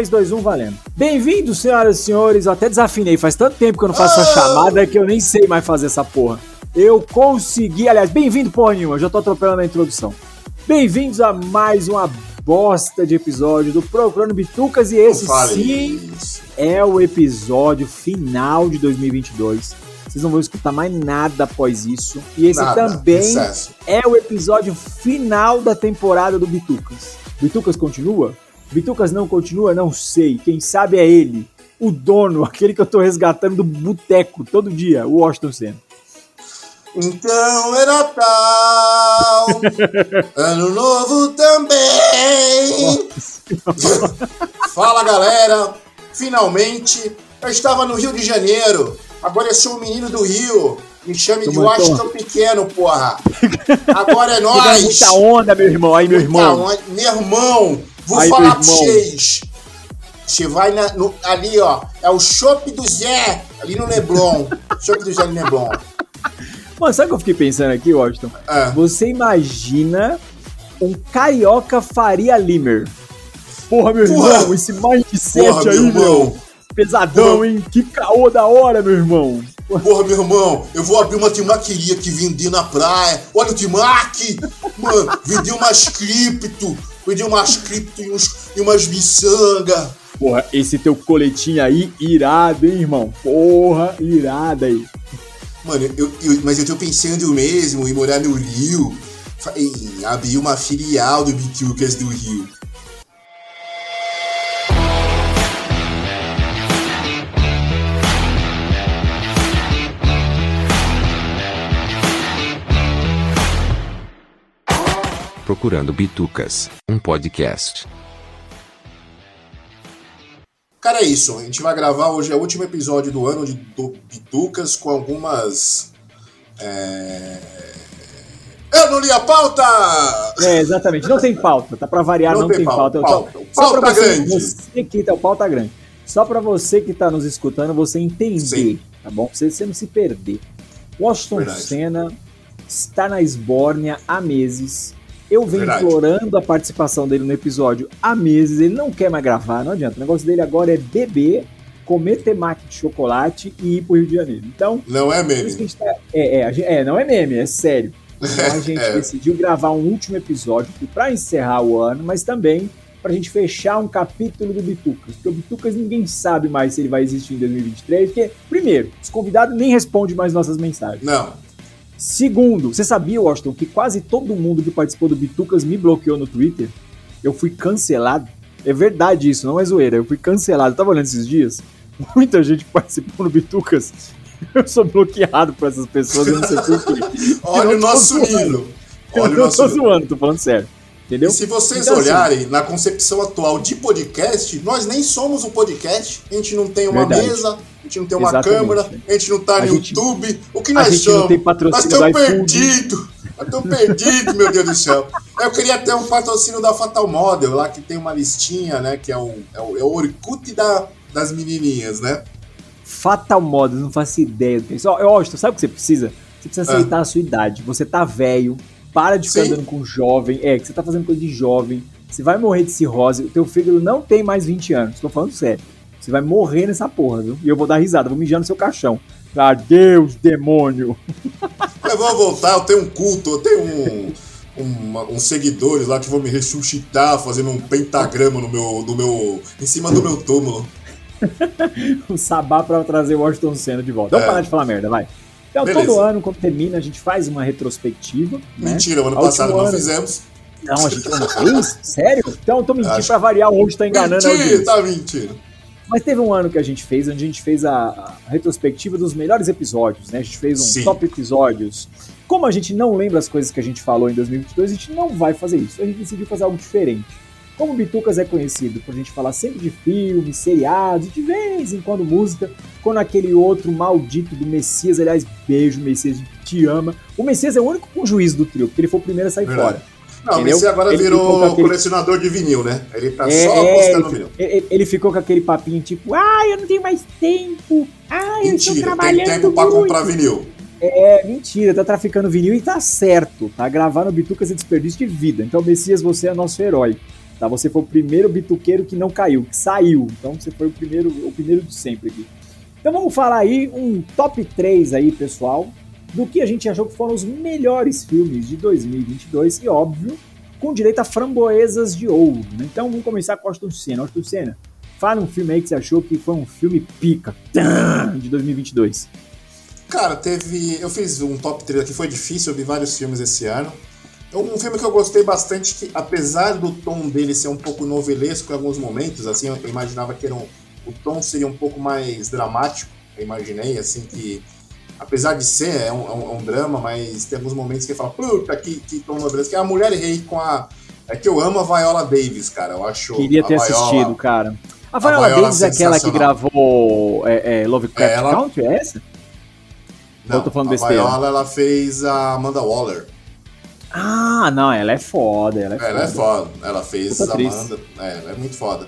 3, 2, 1, valendo. Bem-vindos, senhoras e senhores. Eu até desafinei. Faz tanto tempo que eu não faço essa chamada que eu nem sei mais fazer essa porra. Eu consegui. Aliás, bem-vindo, porra nenhuma. Eu já tô atropelando a introdução. Bem-vindos a mais uma bosta de episódio do Procurando Bitucas. E esse sim isso. é o episódio final de 2022. Vocês não vão escutar mais nada após isso. E esse Nada, também excesso. é o episódio final da temporada do Bitucas. Bitucas continua? Bitucas não continua? Não sei. Quem sabe é ele. O dono, aquele que eu tô resgatando do boteco todo dia, o Washington Senna. Então era tal, ano novo também. Fala galera, finalmente eu estava no Rio de Janeiro, agora eu sou o menino do Rio. Me chame de Tamo Washington Pequeno, porra. Agora é nóis. muita onda, meu irmão. Aí, meu irmão. Onda. Meu irmão, vou Aí, falar pra vocês. Você vai na- no- ali, ó. É o Chopp do Zé, ali no Leblon. Chopp do Zé no Leblon. Mano, sabe o que eu fiquei pensando aqui, Washington? É. Você imagina um carioca Faria Limer. Porra, meu Porra. irmão, esse mindset Porra, aí, meu meu. Pesadão, Porra. hein? Que caô da hora, meu irmão. Porra, meu irmão, eu vou abrir uma timaqueria que vender na praia. Olha o timaque! Mano, vender umas cripto. Vender umas cripto e, uns, e umas miçanga. Porra, esse teu coletinho aí, irado, hein, irmão? Porra, irado aí. Mano, eu, eu- mas eu tô pensando mesmo em morar no Rio. Em abrir uma filial do Bitucas do Rio. Procurando Bitucas, um podcast. Cara, é isso. A gente vai gravar hoje é o último episódio do ano de do Bitucas com algumas. É... Eu não li a pauta! É, exatamente. Não tem pauta, tá pra variar, não, tem, pauta. Eu tô- pauta. Só Pauta pra você, grande. você que tá, o pauta grande. Só pra você que tá nos escutando, você entender, Sim. tá bom? Pra você, você não se perder. Washington Verdade. Senna está na Esbórnia há meses. Eu venho Verdade. implorando a participação dele no episódio há meses. Ele não quer mais gravar, não adianta. O negócio dele agora é beber, comer temaki de chocolate e ir pro Rio de Janeiro. Então, Não é a meme. tá- é, é, a é, não é meme, é sério. Então a gente É. decidiu gravar um último episódio para encerrar o ano, mas também pra gente fechar um capítulo do Bitucas. Porque o Bitucas ninguém sabe mais se ele vai existir em 2023, porque, primeiro, os convidados nem respondem mais nossas mensagens. Não. Segundo, você sabia, Washington, que quase todo mundo que participou do Bitucas me bloqueou no Twitter? Eu fui cancelado. É verdade isso, não é zoeira. Eu fui cancelado. Eu tava olhando esses dias. Muita gente que participou do Bitucas. Eu sou bloqueado por essas pessoas, eu não sei porquê. Olha Eu o nosso. Eu Olha o não nosso tô zoando, tô falando sério. Entendeu? Se vocês Então, assim, olharem na concepção atual de podcast, nós nem somos um podcast. A gente não tem uma Verdade. mesa, a gente não tem uma Exatamente. câmera, a gente não tá A no gente- YouTube. O que a nós gente não somos? tem Nós patrocínio estamos do iFood. perdidos. Nós estamos perdidos, meu Deus do céu. Eu queria ter um patrocínio da Fatal Model, lá que tem uma listinha, né? Que é o, é o, é o Orkut da, das menininhas, né? Fatal Models, não faço ideia é. Ó, Washington, sabe o que você precisa? Você precisa Ah. aceitar a sua idade. Você tá velho, para de ficar Sim. andando com jovem. É, que você tá fazendo coisa de jovem. Você vai morrer de cirrose. O teu fígado não tem mais 20 anos. Tô falando sério. Você vai morrer nessa porra, viu? E eu vou dar risada, vou mijar no seu caixão. Adeus, demônio. Eu vou voltar, eu tenho um culto, eu tenho um, uma- uns seguidores lá que vão me ressuscitar fazendo um pentagrama no meu, no meu, em cima do meu túmulo. o sabá pra trazer o Washington Senna de volta. Vamos É. parar de falar merda, vai. Então, Beleza. todo ano, quando termina, a gente faz uma retrospectiva. né? Mentira, ano A passado não ano- fizemos. Não, a gente não fez? Sério? Então, eu tô mentindo Acho- pra variar, hoje tá enganando a Mentira, audiência. tá mentindo. Mas teve um ano que a gente fez, onde a gente fez a, a retrospectiva dos melhores episódios, né? A gente fez um Sim. top episódios. Como a gente não lembra as coisas que a gente falou em 2022, a gente não vai fazer isso. A gente decidiu fazer algo diferente. Como o Bitucas é conhecido por a gente falar sempre de filmes, seriados, de vez em quando música, quando aquele outro maldito do Messias, aliás, beijo, Messias, te ama. O Messias é o único com juízo do trio, porque ele foi o primeiro a sair Verdade. fora. Não, Entendeu? mas você agora Ele virou aquele- colecionador de vinil, né? Ele tá É, só é, apostando ele, vinil. ele- ele ficou com aquele papinho tipo, ah, eu não tenho mais tempo, ah, eu estou Mentira, tem trabalhando tempo pra muito. comprar vinil. É, mentira, tá traficando vinil e tá certo, tá? Gravar no Bitucas é desperdício de vida. Então, Messias, você é nosso herói. Tá? Você foi o primeiro bituqueiro que não caiu, que saiu. Então você foi o primeiro, o primeiro de sempre aqui. Então vamos falar aí um top 3 aí, pessoal, do que a gente achou que foram os melhores filmes de 2022 e óbvio, com direito a framboesas de ouro. Né? Então vamos começar com Austin Senna. Austin Senna, fala um filme aí que você achou que foi um filme pica de 2022. Cara, teve. Eu fiz um top 3 aqui, foi difícil, eu vi vários filmes esse ano. Um filme que eu gostei bastante, que apesar do tom dele ser um pouco novelesco em alguns momentos, assim, eu imaginava que era um, o tom seria um pouco mais dramático, eu imaginei, assim, que apesar de ser, é um, é um, é um drama, mas tem alguns momentos que fala, puta, que, que tom novelesco, que é a Mulher Rei com a... É que eu amo a Viola Davis, cara, eu acho... Queria ter Viola, assistido, cara. A Viola, a Viola Davis é aquela que gravou é, é, Lovecraft ela... Country, é essa? Não, eu tô falando a besteira? Viola, ela fez a Amanda Waller. Ah, não, ela é foda. Ela é, ela é foda. é foda. Ela fez Puta Amanda. É, ela é muito foda.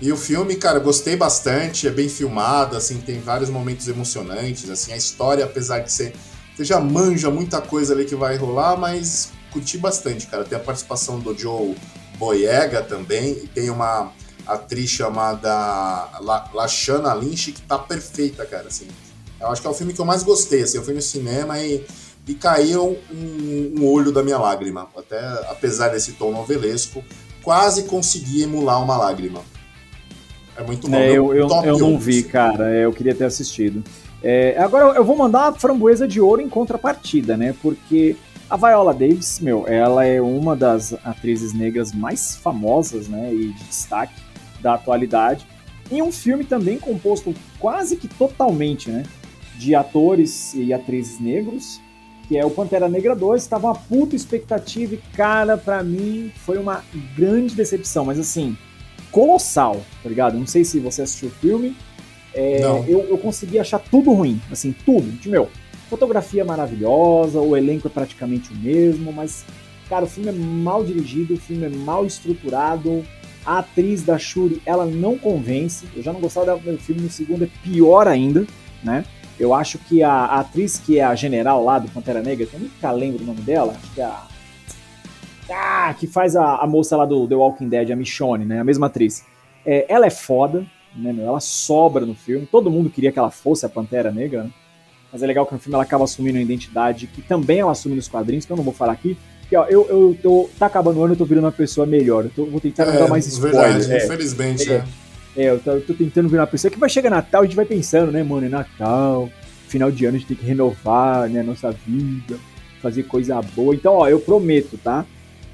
E o filme, cara, gostei bastante, é bem filmado, assim, tem vários momentos emocionantes, assim, a história, apesar de ser. Você já manja muita coisa ali que vai rolar, mas curti bastante, cara. Tem a participação do Joe Boyega também, e tem uma atriz chamada La Lashana Lynch que tá perfeita, cara, assim. Eu acho que é o filme que eu mais gostei, assim, eu fui no cinema e e caiu um, um, olho da minha lágrima. Até apesar desse tom novelesco, quase consegui emular uma lágrima. É muito bom. É, eu, eu, eu não vi, cara. É, eu queria ter assistido. É, agora eu vou mandar a framboesa de ouro em contrapartida, né? Porque a Viola Davis, meu, ela é uma das atrizes negras mais famosas, né? E de destaque da atualidade. Em um filme também composto quase que totalmente, né? De atores e atrizes negros que é o Pantera Negra 2, estava uma puta expectativa e, cara, para mim foi uma grande decepção, mas assim, colossal, tá ligado? Não sei se você assistiu o filme, é, eu, eu consegui achar tudo ruim, assim, tudo, de meu. Fotografia maravilhosa, o elenco é praticamente o mesmo, mas, cara, o filme é mal dirigido, o filme é mal estruturado, a atriz da Shuri, ela não convence, eu já não gostava dela no primeiro filme, no segundo é pior ainda, né? Eu acho que a, a, atriz que é a general lá do Pantera Negra, que eu nunca lembro o nome dela, acho que é a. Ah, que faz a, a moça lá do The Walking Dead, a Michonne, né? A mesma atriz. É, ela é foda, né, meu? Ela sobra no filme. Todo mundo queria que ela fosse a Pantera Negra, né? Mas é legal que no filme ela acaba assumindo uma identidade que também ela assume nos quadrinhos, que eu não vou falar aqui. Porque, ó, eu, eu tô. Tá acabando o ano, eu tô virando uma pessoa melhor. Eu tô, vou tentar é, dar mais spoiler. Verdade, é, infelizmente, é. é. É, eu tô, eu tô tentando virar uma pessoa que vai chegar Natal, a gente vai pensando, né, mano? É Natal, final de ano a gente tem que renovar, né, nossa vida, fazer coisa boa. Então, ó, eu prometo, tá?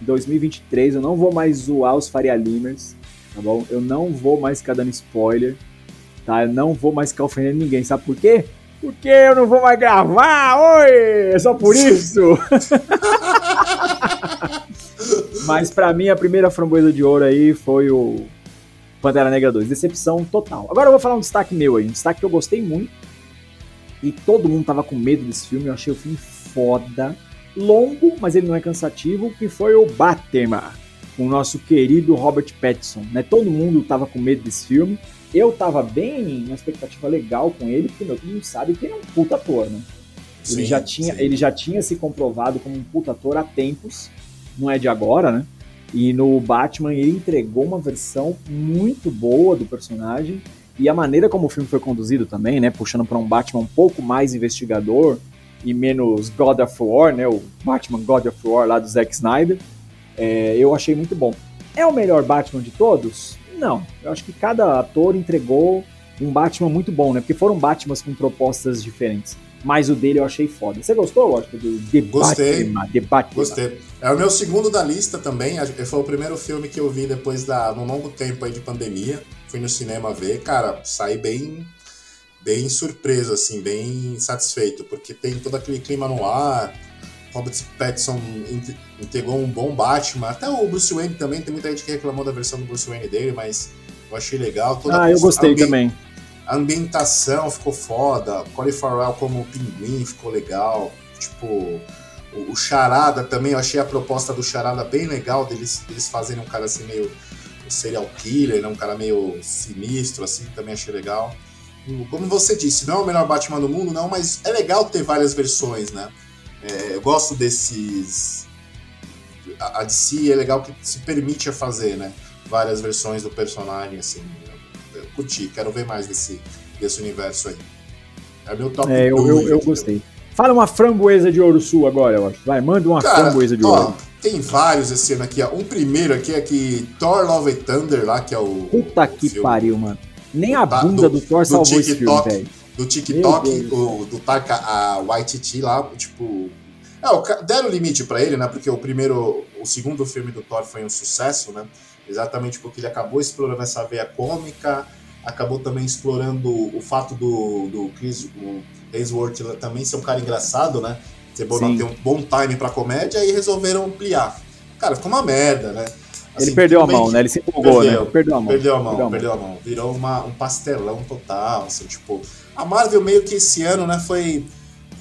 2023 eu não vou mais zoar os Faria Limers, tá bom? Eu não vou mais ficar dando spoiler, tá? Eu não vou mais ficar ofendendo ninguém, sabe por quê? Porque eu não vou mais gravar, oi! É só por isso! Mas para mim a primeira framboesa de ouro aí foi o Pantera Negra 2. Decepção total. Agora eu vou falar um destaque meu aí, um destaque que eu gostei muito. E todo mundo tava com medo desse filme. Eu achei o filme foda. Longo, mas ele não é cansativo, que foi o Batman, com o nosso querido Robert Pattinson. Né? Todo mundo tava com medo desse filme. Eu tava bem, uma expectativa legal com ele, porque meu, todo mundo sabe que ele é um puta ator, né? Sim, ele, já tinha, ele já tinha se comprovado como um puta ator há tempos, não é de agora, né? E no Batman ele entregou uma versão muito boa do personagem e a maneira como o filme foi conduzido também, né, puxando para um Batman um pouco mais investigador e menos God of War, né, o Batman God of War lá do Zack Snyder, é, eu achei muito bom. É o melhor Batman de todos? Não. Eu acho que cada ator entregou um Batman muito bom, né? Porque foram Batmans com propostas diferentes mas o dele eu achei foda. Você gostou, lógico, do debate? Gostei. Debate, Gostei. É o meu segundo da lista também. Foi o primeiro filme que eu vi depois da um longo tempo aí de pandemia. Fui no cinema ver, cara, saí bem bem surpreso assim, bem satisfeito, porque tem todo aquele clima no ar. Robert Pattinson entregou um bom Batman. Até o Bruce Wayne também, tem muita gente que reclamou da versão do Bruce Wayne dele, mas eu achei legal. Toda ah, eu gostei também a ambientação ficou foda, Colin Farrell como pinguim ficou legal, tipo, o, o Charada também, eu achei a proposta do Charada bem legal, deles, deles fazerem um cara assim meio serial killer, né? um cara meio sinistro, assim, também achei legal. Como você disse, não é o melhor Batman do mundo, não, mas é legal ter várias versões, né? É, eu gosto desses. A DC é legal que se permite a fazer, né? várias versões do personagem, assim. Curti, quero ver mais desse, desse universo aí. É meu top É, eu, eu, eu gostei. Fala uma framboesa de ouro sul agora, eu acho. Vai, manda uma Cara, framboesa de ó, ouro. Tem vários esse ano aqui, ó. Um primeiro aqui é que Thor Love and Thunder lá, que é o. Puta que filme. pariu, mano. Nem a bunda do, do Thor salvou TikTok, esse filme, velho. Do TikTok, o, do Taika a Waititi lá, tipo. É, deram limite para ele, né? Porque o primeiro, o segundo filme do Thor foi um sucesso, né? Exatamente porque ele acabou explorando essa veia cômica, acabou também explorando o fato do, do Chris Hemsworth também ser um cara engraçado, né? Ter bom, ter um bom time pra comédia e resolveram ampliar. Cara, ficou uma merda, né? Assim, ele perdeu a mão, né? Ele se empolgou, perdeu, né? Perdeu a mão. Perdeu a mão, perdeu a mão. Perdeu a mão. Virou uma, um pastelão total, assim, tipo... A Marvel meio que esse ano, né, foi...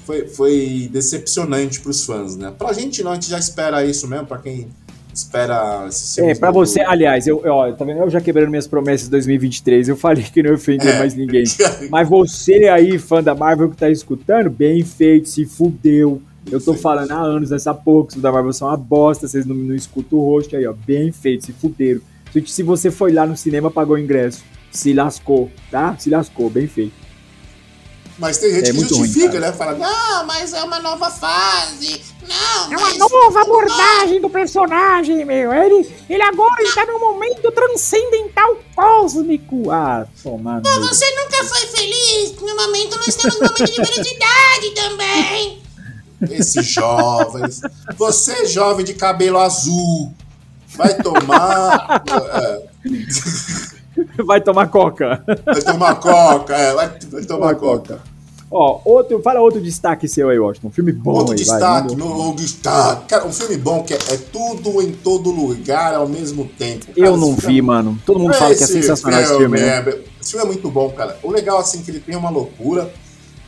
Foi, foi decepcionante pros fãs, né? Pra gente não, a gente já espera isso mesmo, pra quem espera É, pra você, aliás, eu, ó, tá vendo? Eu já quebrando minhas promessas de 2023, eu falei que não ia ofender é. mais ninguém. Mas você aí, fã da Marvel que tá escutando, bem feito, se fudeu. Eu tô falando há anos nessa porra que da Marvel são uma bosta, vocês não, não escutam o rosto aí, ó. Bem feito, se fuderam. Se você foi lá no cinema, pagou o ingresso. Se lascou, tá? Se lascou, bem feito. Mas tem gente é que justifica, ruim, né? Fala, não, mas é uma nova fase. Não, É uma nova abordagem do personagem, meu. Ele, ele agora está num momento transcendental cósmico. Ah, toma. Pô, você nunca foi feliz. No momento nós temos um momento de felicidade também. Esses jovens. Você, jovem de cabelo azul, vai tomar. é. Vai tomar coca. Vai tomar coca, é, vai, vai tomar coca. Ó, outro, fala outro destaque seu aí, Washington. Um filme bom Outro aí, destaque, vai, meu destaque. Cara, um filme bom que é, é, tudo em todo lugar ao mesmo tempo. Cara, eu não vi, filme... mano. Todo mundo fala que é sensacional esse filme, né? É, esse filme é muito bom, cara. O legal, assim, que ele tem uma loucura.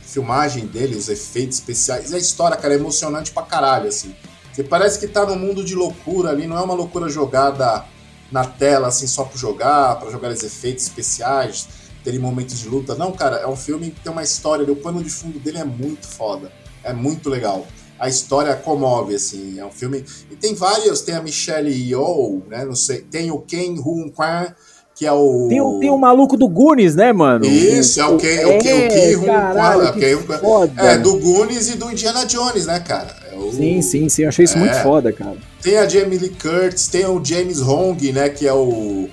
Filmagem dele, os efeitos especiais. E a história, cara, é emocionante pra caralho, assim. Você parece que tá num mundo de loucura ali, não é uma loucura jogada na tela, assim, só para jogar, para jogar os efeitos especiais, terem momentos de luta. Não, cara, é um filme que tem uma história, o pano de fundo dele é muito foda. É muito legal. A história comove, assim, é um filme... E tem vários, tem a Michelle Yeoh, né, não sei, tem o Ken Hoon Kwan, que é o... Tem, o... tem o maluco do Goonies, né, mano? Isso, é o Ken, é, o Ken, o Ken Kwan, é, do Goonies e do Indiana Jones, né, cara? É o... Sim, sim, sim, eu achei isso é. muito foda, cara. Tem a Jamie Lee Curtis, tem o James Hong, né? Que é o.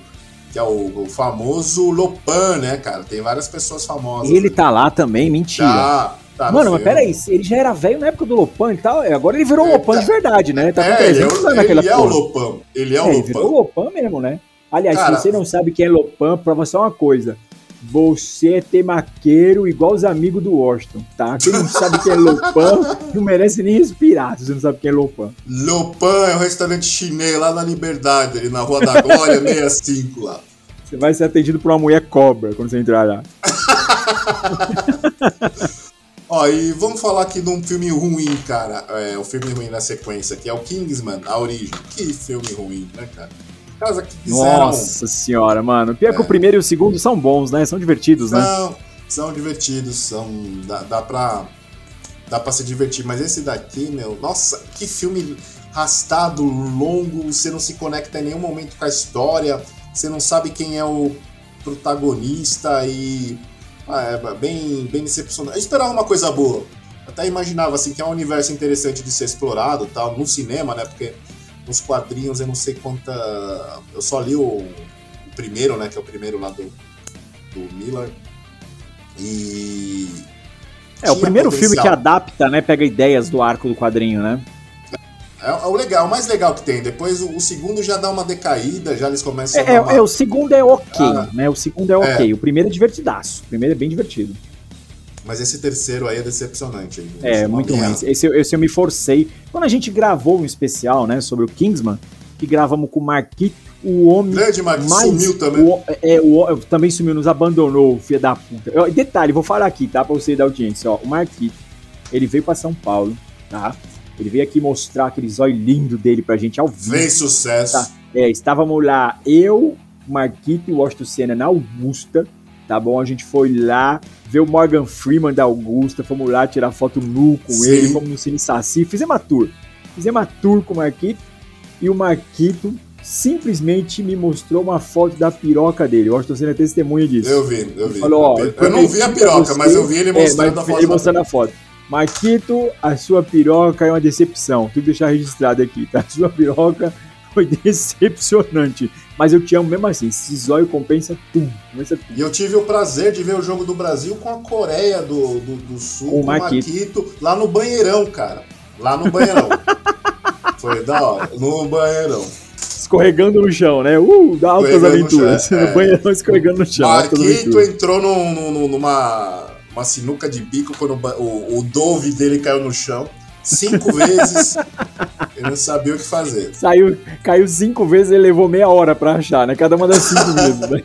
Que é o, o famoso Lopan, né, cara? Tem várias pessoas famosas. Ele tá lá também, mentira. Tá, tá Mano, mas peraí, ele já era velho na época do Lopan e tal. Agora ele virou é, Lopan tá... de verdade, né? Tá com é, 300 é anos naquela Ele é o Lopan. Ele é o é, Lopan. Ele virou Lopan mesmo, né? Aliás, cara, se você não sabe quem é Lopan, prova só uma coisa. Você é temaqueiro igual os amigos do Washington, tá? Quem não sabe quem é Lopan não merece nem respirar se você não sabe quem é Lopan. Lopan é um restaurante chinês lá na Liberdade, ali na Rua da Glória, 65 lá. Você vai ser atendido por uma mulher cobra quando você entrar lá. Ó, e vamos falar aqui de um filme ruim, cara. É, o filme ruim na sequência, que é o Kingsman, A Origem. Que filme ruim, né, cara? Casa que fizeram. Nossa senhora, mano. Pior é. que o é. primeiro e o segundo são bons, né? São divertidos, né? São, são divertidos, são. Dá, dá pra. Dá pra se divertir. Mas esse daqui, meu, nossa, que filme arrastado, longo, você não se conecta em nenhum momento com a história, você não sabe quem é o protagonista e. Ah, é bem, bem decepcionante. Eu esperava uma coisa boa. Até imaginava assim que é um universo interessante de ser explorado, tal, no cinema, né? Porque nos quadrinhos, eu não sei quanta. Eu só li o, o primeiro, né? Que é o primeiro lá do, do Miller. E. É, o primeiro potencial. filme que adapta, né? Pega ideias do arco do quadrinho, né? É, é, o legal, o mais legal que tem. Depois o, o, segundo já dá uma decaída, já eles começam é, a. Uma... É, o segundo é ok, ah, né? O segundo é ok. É. O primeiro é divertidaço. O primeiro é bem divertido. Mas esse terceiro aí é decepcionante. Aí, é, muito ruim. Esse, esse eu me forcei. Quando a gente gravou um especial, né, sobre o Kingsman, que gravamos com o Marquito, o homem. Grande Marquito, mais, sumiu também. O, é, o, também sumiu, nos abandonou, filho da puta. Eu, detalhe, vou falar aqui, tá? Pra você da audiência, ó. O Marquito, ele veio pra São Paulo, tá? Ele veio aqui mostrar aquele zóio lindo dele pra gente ao vivo. Fez sucesso. Tá? É, estávamos lá, eu, Marquito e o Washington Senna na Augusta tá bom? A gente foi lá ver o Morgan Freeman da Augusta, fomos lá tirar foto nu com Sim. ele, fomos no Cine Saci, fizemos uma tour. Fizemos uma tour com o Marquito e o Marquito simplesmente me mostrou uma foto da piroca dele. Eu acho que você é testemunha disso. Eu vi, eu vi. Falou, ó, eu não vi a piroca, mas eu vi ele É, mostrando mas a foto. ele mostrando a foto. Marquito, a sua piroca é uma decepção. Que deixar registrado aqui, tá? A sua piroca foi decepcionante. Mas eu te amo mesmo assim. Esse zóio compensa tudo. E eu tive o prazer de ver o jogo do Brasil com a Coreia do, do, do Sul, Com o o Marquito. Marquito, lá no banheirão, cara. Lá no banheirão. Foi da hora, no banheirão. Escorregando no chão, né? Uh, dá altas Escorregando no aventuras. chão, é. No banheirão escorregando no chão. Marquito aventuras. entrou num- num- numa uma sinuca de bico quando o o, o Dove dele caiu no chão. Cinco vezes. Ele não sabia o que fazer. Saiu, caiu cinco vezes e levou meia hora pra achar, né? Cada uma das cinco vezes. Né?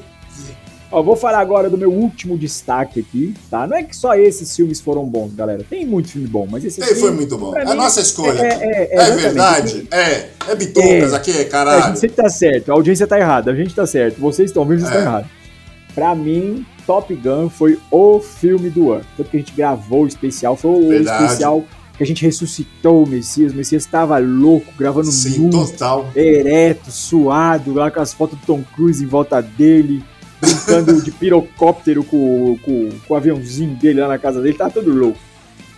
Ó, vou falar agora do meu último destaque aqui, tá? Não é que só esses filmes foram bons, galera. Tem muito filme bom, mas esse aqui... foi muito bom. É a nossa escolha. É, É, é, é, verdade? É. É bitucas É. aqui, É, a caralho. gente sempre tá certo, a audiência tá errada, a gente tá certo, vocês estão vendo, vocês estão errados. Pra mim, Top Gun foi o filme do ano. Tanto que a gente gravou o especial, foi o Verdade. especial que a gente ressuscitou o Messias. O Messias tava louco, gravando Sim, nu, total. ereto, suado, lá com as fotos do Tom Cruise em volta dele, brincando de pirocóptero com, com, com o aviãozinho dele lá na casa dele, tá todo louco.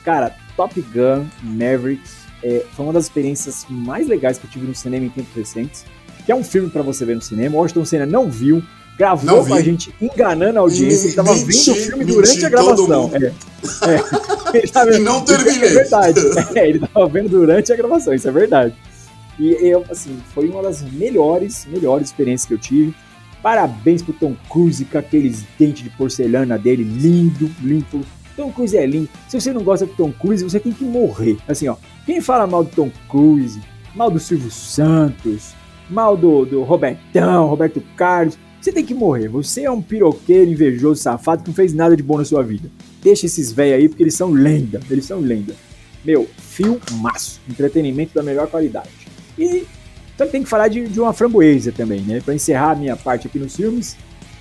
Cara, Top Gun Mavericks é, foi uma das experiências mais legais que eu tive no cinema em tempos recentes, que é um filme pra você ver no cinema. O Washington Senna não viu, gravou com a gente enganando a audiência, ele tava Menti- vendo o filme menti durante a gravação. É, é. Ele tava- E não terminei. É verdade. É, ele tava vendo durante a gravação, isso é verdade. E eu, assim, foi uma das melhores, melhores experiências que eu tive. Parabéns pro Tom Cruise com aqueles dentes de porcelana dele, lindo, limpo. Tom Cruise é lindo. Se você não gosta do Tom Cruise, você tem que morrer. Assim, ó, quem fala mal do Tom Cruise, mal do Silvio Santos, mal do, do Robertão, Roberto Carlos, você tem que morrer. Você é um piroqueiro, invejoso, safado que não fez nada de bom na sua vida. Deixa esses velhos aí, porque eles são lenda. Eles são lenda. Meu, filmaço. Entretenimento da melhor qualidade. E também tem que falar de, de uma framboesa também, né? Pra encerrar a minha parte aqui nos filmes.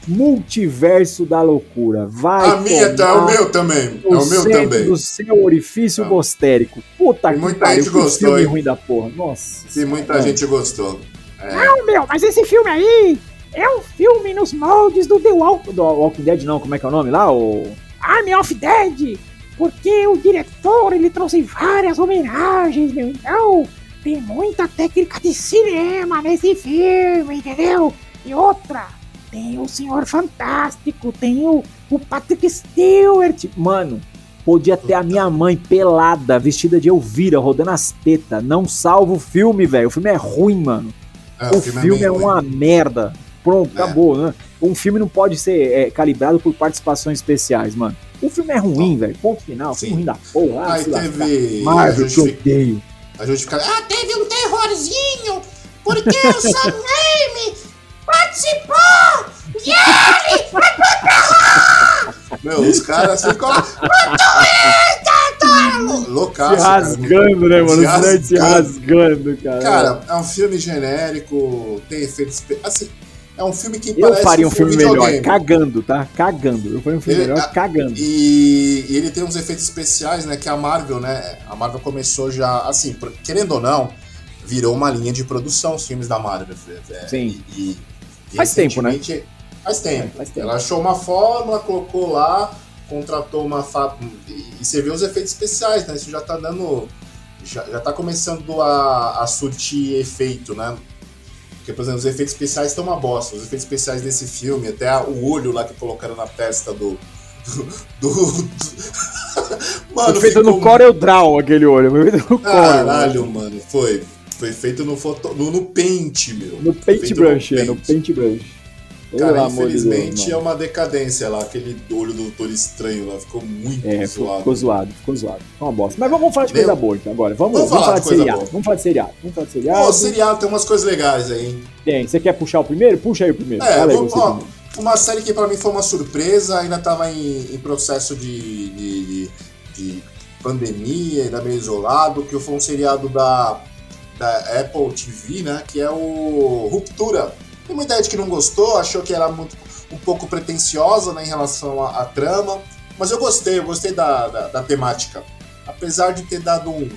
Multiverso da loucura. Vai A minha tá, é o meu também. É no o meu centro também. do seu orifício Tá. gostérico. Puta E que muita pariu, gente que gostou, filme hein? ruim da porra. Nossa. Sim, muita gente gostou. Não, meu, mas esse filme aí é um filme nos moldes do The Walk, Do Walking Dead não, como é que é o nome lá? O... Army of Dead, porque o diretor ele trouxe várias homenagens, meu. Então tem muita técnica de cinema nesse filme, entendeu? E outra, tem o Senhor Fantástico, tem o, o Patrick Stewart. Mano, podia ter a minha mãe pelada, vestida de Elvira, rodando as tetas. Não salva o filme, velho. O filme é ruim, mano. É, o filme, é, meio ruim. uma merda. Pronto, É. acabou, né? Um filme não pode ser é, calibrado por participações especiais, mano. O filme é ruim, velho. Ponto final. Sim. Filme ruim da porra. Ah, Aí se teve. Marvel, que odeio. a justificativa. Ah, teve um terrorzinho, porque o Sam Raimi participou! E ele Meu, os caras ficam lá. Se Loucaço. cara. rasgando, né, mano? Se nerds se rasgando, cara. Cara, é um filme genérico, tem efeitos. Assim, é um filme que eu parece faria um filme melhor, videogame. cagando, tá? Cagando. Eu faria um filme Ele- melhor a- cagando. E, e ele tem uns efeitos especiais, né? Que a Marvel, né? A Marvel começou já, assim, querendo ou não, virou uma linha de produção os filmes da Marvel. é, Sim. E, e- Faz tempo, né? Faz tempo. É, faz tempo. Ela achou uma fórmula, colocou lá, contratou uma. Fa... E, e você vê os efeitos especiais, né? Isso já tá dando. Já, já tá começando a, a surtir efeito, né? Porque, por exemplo, os efeitos especiais estão uma bosta. Os efeitos especiais desse filme, até o olho lá que colocaram na testa do. Do. do- Mano, Foi feito ficou no Corel Draw aquele olho. Foi feito no Corel. Caralho, mano, foi. Foi feito no, foto... no, no Paint, meu. No Foi Paint feito Brush, é, no Paint. Pelo Cara, de Deus, infelizmente é uma decadência lá, aquele olho do Doutor Estranho lá, ficou muito É, zoado. ficou zoado, ficou zoado. Ficou uma bosta. Mas vamos falar de coisa boa então agora. Vamos, Vamos vamos, falar falar de seriado. boa. Vamos falar de seriado. Vamos falar de seriado. Pô, seriado tem umas coisas legais aí, hein? Tem. Você quer puxar o primeiro? Puxa aí o primeiro. É, Fala vamos, ó, primeiro. uma série que pra mim foi uma surpresa, ainda tava em, em processo de, de, de- de pandemia, ainda meio isolado, que foi um seriado da, da Apple TV, né? Que é o Ruptura. Tem muita gente que não gostou, achou que era muito, um pouco pretensiosa né, em relação à, à trama, mas eu gostei, eu gostei da, da, da temática. Apesar de ter dado um.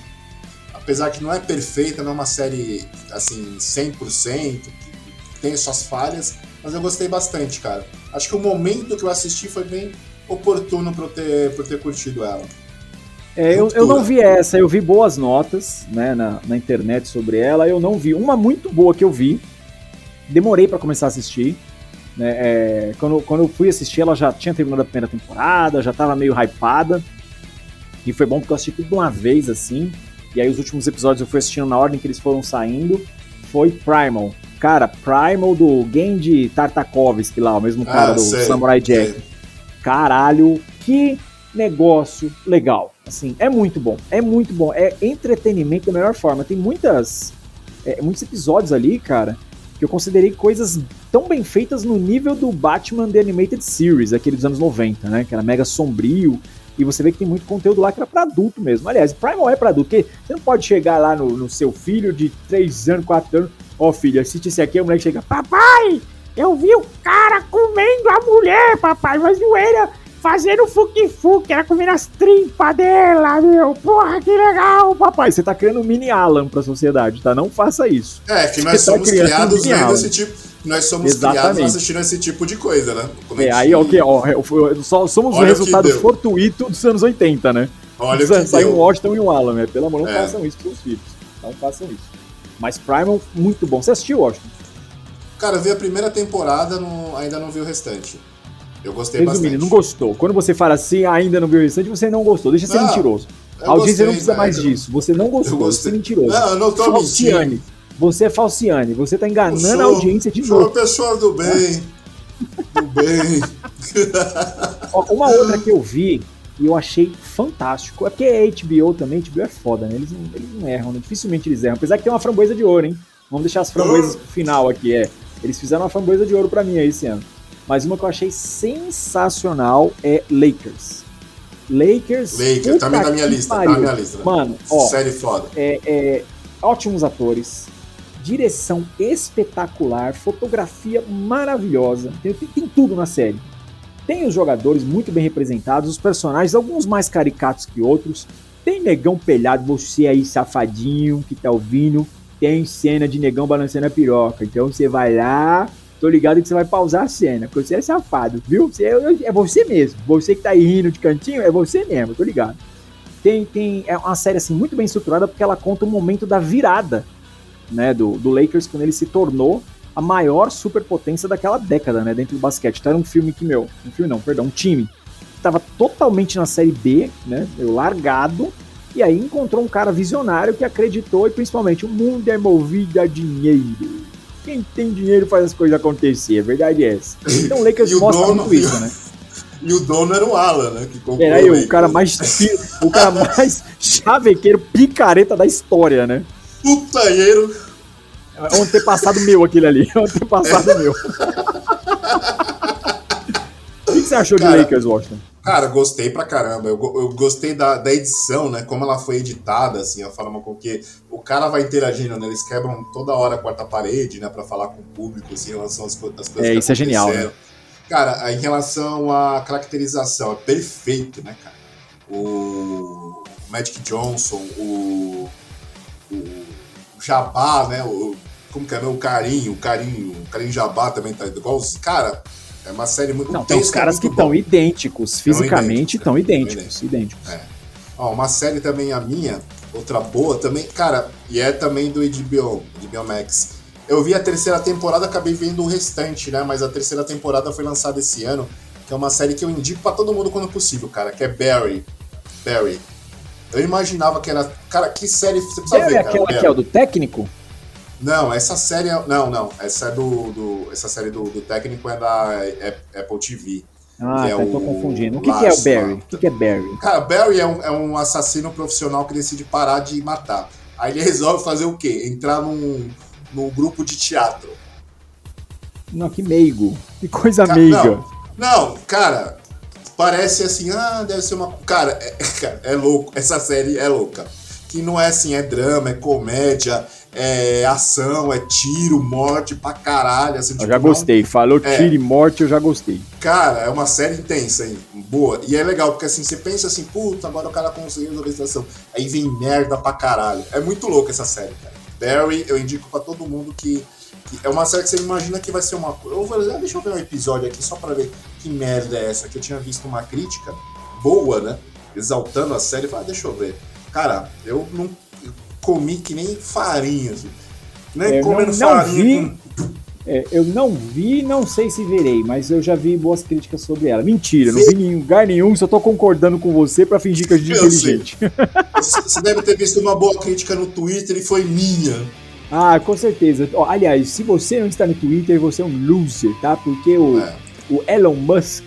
apesar que não é perfeita, não é uma série assim 100%, tem suas falhas, mas eu gostei bastante, cara. Acho que o momento que eu assisti foi bem oportuno por eu ter, por ter curtido ela. É, eu, eu não vi essa, eu vi boas notas né, na, na internet sobre ela, eu não vi. Uma muito boa que eu vi, demorei para começar a assistir. Né, é, quando, quando eu fui assistir, ela já tinha terminado a primeira temporada, já tava meio hypada. E foi bom porque eu assisti tudo de uma vez, assim. E aí os últimos episódios eu fui assistindo na ordem que eles foram saindo. Foi Primal. Cara, Primal do Genji Tartakovsky lá, o mesmo cara Ah, do sei, Samurai Jack. sei. Caralho, que negócio legal. Assim, é muito bom. É muito bom. É entretenimento da melhor forma. Tem muitas. é, muitos episódios ali, cara, que eu considerei coisas tão bem feitas no nível do Batman The Animated Series, aquele dos anos 90, né? Que era mega sombrio. E você vê que tem muito conteúdo lá que era pra adulto mesmo. Aliás, Primal é pra adulto, porque você não pode chegar lá no, no seu filho de 3 anos, 4 anos. Ó, filho, assiste esse aqui, o moleque chega. Papai, eu vi o cara comendo a mulher, papai, mas não era fazendo fuque-fuque, era comendo as tripas dela, meu. Porra, que legal, papai. Pai, você tá criando um mini Alan pra sociedade, tá? Não faça isso. É, que nós Você tá somos criados genial. vendo esse tipo. Nós somos Exatamente. criados assistindo esse tipo de coisa, né? Quando É, gente- aí, ok, ó, é, só somos Olha o resultado deu. fortuito dos anos 80, né? Olha o Sa- que Saiu um deu. Washington e um Alan, né? Pelo amor, não É. façam isso pros filhos. Não façam isso. Mas Primal, muito bom. Você assistiu, Washington? Cara, eu vi a primeira temporada, não- ainda não vi o restante. Eu gostei Resumindo, bastante. não gostou. Quando você fala assim, ainda não viu o restante, você não gostou. Deixa de ser Não, mentiroso. A audiência não gostei, precisa né? mais Eu- disso. Você não gostou, eu você é mentiroso. Não, eu não tô Falciane. Você é falciane. Você tá enganando sou- a audiência de Sou novo. pessoa do bem. Do bem. Uma outra que eu vi e eu achei fantástico. É porque é HBO também, HBO é foda, né? Eles não, eles não erram, né? Dificilmente eles erram. Apesar que tem uma framboesa de ouro, hein? Vamos deixar as framboesas pro final aqui, é. Eles fizeram uma framboesa de ouro pra mim aí esse ano. Mas uma que eu achei sensacional é Lakers. Lakers. Lakers, também na minha lista, tá pariu. na minha lista. Mano, ó, Série foda. é, é, ótimos atores, direção espetacular, fotografia maravilhosa, tem, tem- tem tudo na série. Tem os jogadores muito bem representados, os personagens, alguns mais caricatos que outros. Tem negão pelhado, você aí safadinho que tá ouvindo, tem cena de negão balançando a piroca. Então você vai lá, tô ligado que você vai pausar a cena, porque você é safado, viu? Você é, é você mesmo. Você que tá aí rindo de cantinho, é você mesmo, tô ligado. Tem, tem, é uma série assim muito bem estruturada porque ela conta o momento da virada né, do, do Lakers quando ele se tornou a maior superpotência daquela década, né, dentro do basquete. Então era um filme que, meu, um filme não, perdão, um time que estava totalmente na série B, né, meio largado, e aí encontrou um cara visionário que acreditou e principalmente o mundo é movido a dinheiro. Quem tem dinheiro faz as coisas acontecer, a verdade é essa. Então o Lakers o mostra dono- muito isso, né? E o dono era o Alan, né? Que comprou Era aí, Lakers. o cara mais o cara mais chavequeiro, picareta da história, né? Putanheiro. É um antepassado meu aquele ali. É um antepassado meu. Você achou de Cara, Lakers, Washington? Cara, gostei pra caramba. Eu, eu gostei da, da edição, né? Como ela foi editada, assim, a forma com que o cara vai interagindo, né? Eles quebram toda hora a quarta parede, né? Pra falar com o público, assim, em relação às, às coisas É, que isso é genial, aconteceram. Cara, em relação à caracterização, é perfeito, né, cara? O Magic Johnson, o, o Jabá, né? O, como que é? né? O Carinho, o Carinho, o Carinho Jabá também tá igual os... Cara, é uma série muito... Não, tem os é caras que estão idênticos, fisicamente estão idênticos, idênticos. É. Ó, uma série também a minha, outra boa também, cara, e é também do HBO, HBO Max. Eu vi a terceira temporada, acabei vendo o restante, né? Mas a terceira temporada foi lançada esse ano, que é uma série que eu indico pra todo mundo quando possível, cara, que é Barry. Barry. Eu imaginava que era. Cara, que série você precisa Barry ver, é cara. aquela Barry. que é o do técnico? Não, essa série. é- Não, não. Essa é do. do- essa série do, do técnico é da Ap- Apple TV. Ah, É tá, tô o confundindo. O que, que é o. Barry? O que, que é Barry? Cara, Barry é um, é um assassino profissional que decide parar de matar. Aí ele resolve fazer o quê? Entrar num, num grupo de teatro. Não, que meigo. Que coisa Ca- meiga. Não, não, cara, parece assim, ah, deve ser uma. Cara é, cara, é louco, essa série é louca. Que não é assim, é drama, é comédia, é ação, é tiro, morte pra caralho. Assim, Eu tipo, já não- gostei. Falou É. tiro e morte, eu já gostei. Cara, é uma série intensa, hein? Boa. E é legal, porque assim, você pensa assim, puta, agora o cara conseguiu resolver a situação. Aí vem merda pra caralho. É muito louco essa série, cara. Barry, eu indico pra todo mundo que, que é uma série que você imagina que vai ser uma coisa. Eu vou ah, deixa eu ver um episódio aqui só pra ver que merda é essa. Que eu tinha visto uma crítica boa, né? Exaltando a série. Eu falei, ah, deixa eu ver. Cara, eu não eu comi que nem farinha, assim. Nem É, comendo não- não farinha. vi. É, eu não vi, não sei se verei, mas eu já vi boas críticas sobre ela. Mentira, não vi em lugar nenhum, só tô concordando com você pra fingir que a gente é inteligente. Você deve ter visto uma boa crítica no Twitter e foi minha. Ah, com certeza. Aliás, se você não está no Twitter, você é um loser, tá? Porque o, É. o Elon Musk,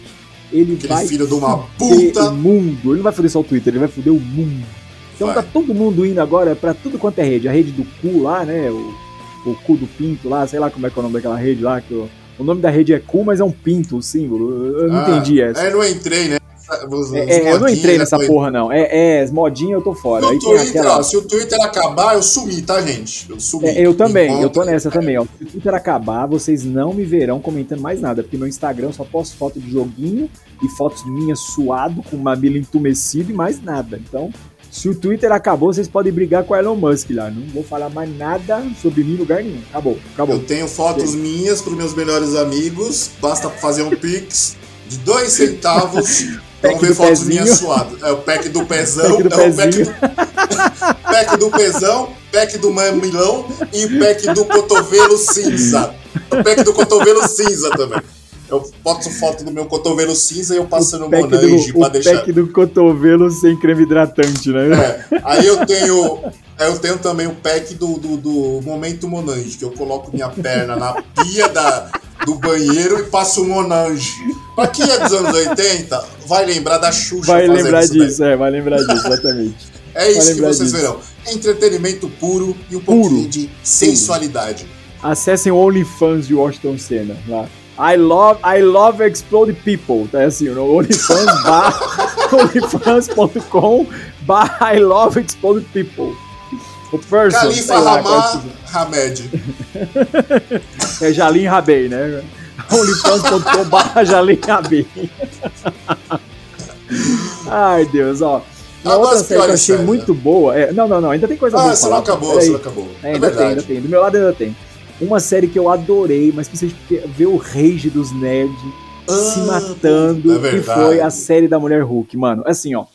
ele Aquele vai filho de uma puta. o mundo. Ele não vai foder só o Twitter, ele vai foder o mundo. Então Vai. tá todo mundo indo agora pra tudo quanto é rede. A rede do cu lá, né? O, o cu do pinto lá, sei lá como é que é o nome daquela rede lá. Que o, o nome da rede é cu, mas é um pinto, o símbolo. Eu não Ah, entendi essa. É, eu não entrei, né? Os- os É, é, eu não entrei né, nessa foi- porra, não. É, é as modinhas eu tô fora. Aí Twitter, aquela. ó, se o Twitter acabar, eu sumi, tá, gente? Eu sumi. É, eu também, eu tô nessa também, ó. Se o Twitter acabar, vocês não me verão comentando mais nada, porque meu Instagram eu só posto foto de joguinho e fotos minhas suado, com o mamilo entumecido e mais nada. Então, se o Twitter acabou, vocês podem brigar com o Elon Musk lá. Não vou falar mais nada sobre mim em lugar nenhum. Acabou, acabou. Eu tenho fotos minhas pros meus melhores amigos. Basta fazer um pix de dois centavos. Vão Pack ver fotos pezinho. minhas suadas. É o pack do pezão. Pack do é o pack do, pack do pezão, pack do mamilão e pack do cotovelo cinza. O pack do cotovelo cinza também. Eu boto foto do meu cotovelo cinza e eu passando o Monange do, pra o deixar. pack do cotovelo sem creme hidratante, né? É, aí eu tenho. Eu tenho também o pack do, do, do Momento Monange, que eu coloco minha perna na pia da, do banheiro e passo o Monange. Pra quem é dos anos 80, vai lembrar da Xuxa Vai lembrar isso daí. disso, é, vai lembrar disso, exatamente. É isso vai que vocês disso. verão. Entretenimento puro e um Puro. pouquinho de sensualidade. Acessem o OnlyFans de Washington Senna lá. I love, I love Explode People. Tá assim, no OnlyFans barra- onlyfans.com barra I love Explode People. O person, Califa Ramar Hamed. é, é Jalim Rabei, né? onlyfans.com barra Jalim Rabei. Ai, Deus, ó. Uma Agora outra série que eu achei séries, muito boa. É, não, não, não, ainda tem coisa boa. Ah, você não acabou, você não acabou. É, É ainda tem, ainda tem. Do meu lado ainda tem. Uma série que eu adorei, mas precisa ver o rage dos nerds se Ah, matando, é que foi a série da Mulher Hulk, mano. Assim, ó.